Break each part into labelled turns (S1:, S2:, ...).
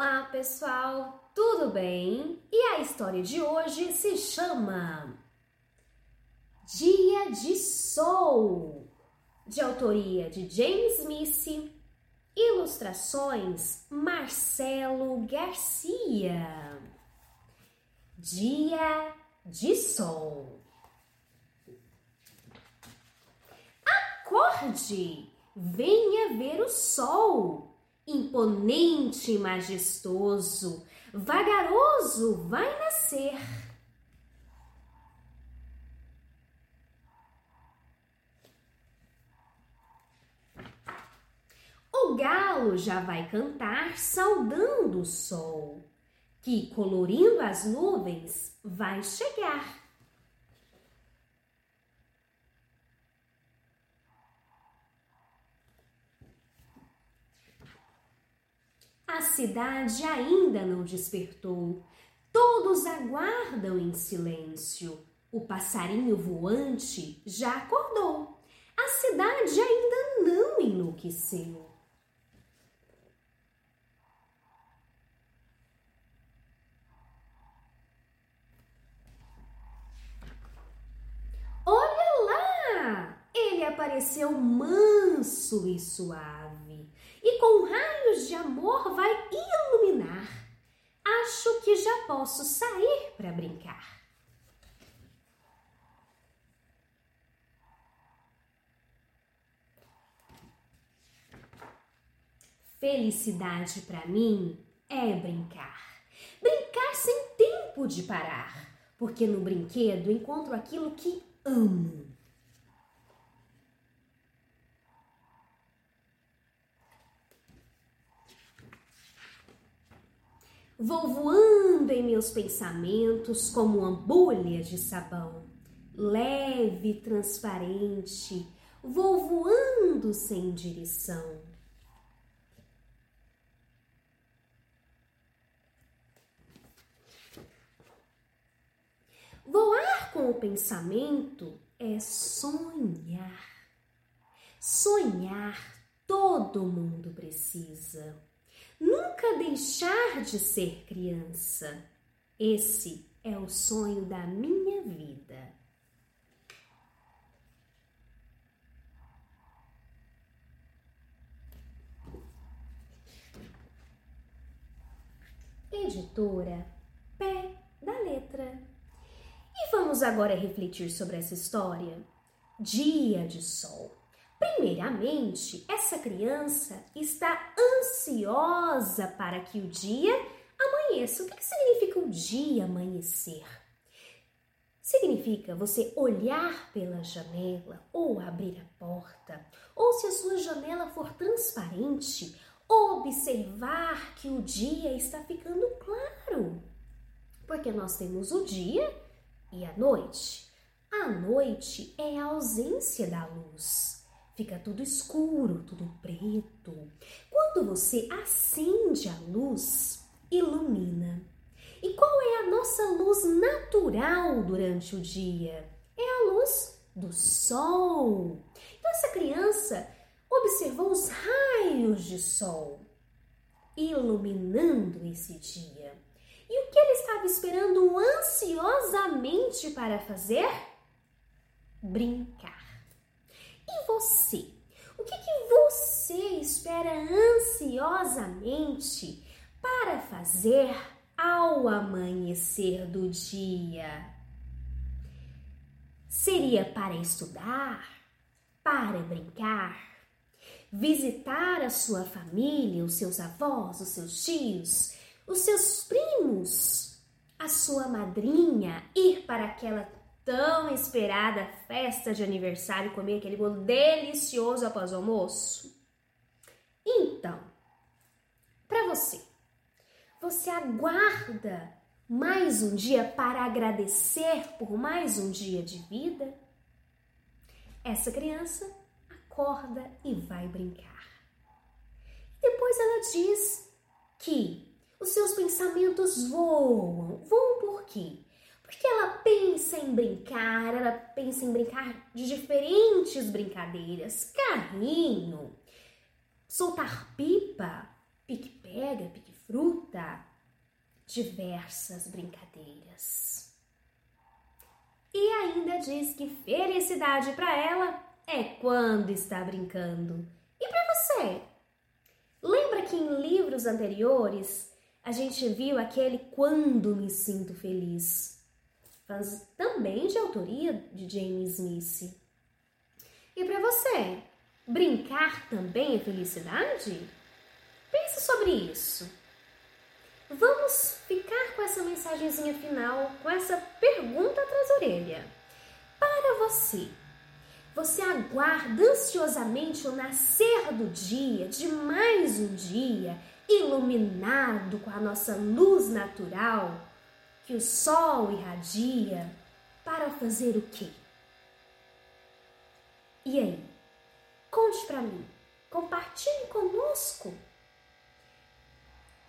S1: Olá, pessoal, tudo bem? E a história de hoje se chama Dia de Sol, de autoria de James Smith, ilustrações Marcelo Garcia. Dia de Sol. Acorde, venha ver o sol imponente e majestoso, vagaroso vai nascer. O galo já vai cantar saudando o sol, que, colorindo as nuvens, vai chegar. A cidade ainda não despertou. Todos aguardam em silêncio. O passarinho voante já acordou. A cidade ainda não enlouqueceu. Olha lá! Ele apareceu manso e suave e com de amor vai iluminar. Acho que já posso sair para brincar. Felicidade para mim é brincar. Brincar sem tempo de parar, porque no brinquedo encontro aquilo que amo. Vou voando em meus pensamentos como uma bolha de sabão, leve, transparente. Vou voando sem direção. Voar com o pensamento é sonhar. Sonhar todo mundo precisa. Nunca deixar de ser criança. Esse é o sonho da minha vida. Editora Pé da Letra. E vamos agora refletir sobre essa história? Dia de Sol. Primeiramente, essa criança está ansiosa para que o dia amanheça. O que significa o dia amanhecer? Significa você olhar pela janela ou abrir a porta, ou se a sua janela for transparente, observar que o dia está ficando claro. Porque nós temos o dia e a noite. A noite é a ausência da luz fica tudo escuro, tudo preto. Quando você acende a luz, ilumina. E qual é a nossa luz natural durante o dia? É a luz do sol. Então, essa criança observou os raios de sol iluminando esse dia. E o que ele estava esperando ansiosamente para fazer? Brincar. E você? O que, que você espera ansiosamente para fazer ao amanhecer do dia? Seria para estudar? Para brincar? Visitar a sua família, os seus avós, os seus tios, os seus primos, a sua madrinha, ir para aquela tão esperada festa de aniversário, comer aquele bolo delicioso após o almoço? Então, para você, você aguarda mais um dia para agradecer por mais um dia de vida? Essa criança acorda e vai brincar. Depois ela diz que os seus pensamentos voam. Voam por quê? Porque ela pensa em brincar, ela pensa em brincar de diferentes brincadeiras, carrinho, soltar pipa, pique-pega, pique desfruta diversas brincadeiras. E ainda diz que felicidade para ela é quando está brincando. E para você? Lembra que em livros anteriores a gente viu aquele Quando Me Sinto Feliz? Mas também de autoria de James Smith. E para você, brincar também é felicidade? Pense sobre isso. Vamos ficar com essa mensagenzinha final, com essa pergunta atrás da orelha. Para você, você aguarda ansiosamente o nascer do dia, de mais um dia, iluminado com a nossa luz natural, que o sol irradia, para fazer o quê? E aí? Conte para mim, compartilhe conosco.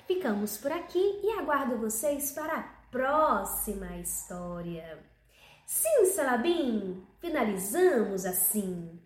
S1: Ficamos por aqui e aguardo vocês para a próxima história. Sim, Salabim, finalizamos assim.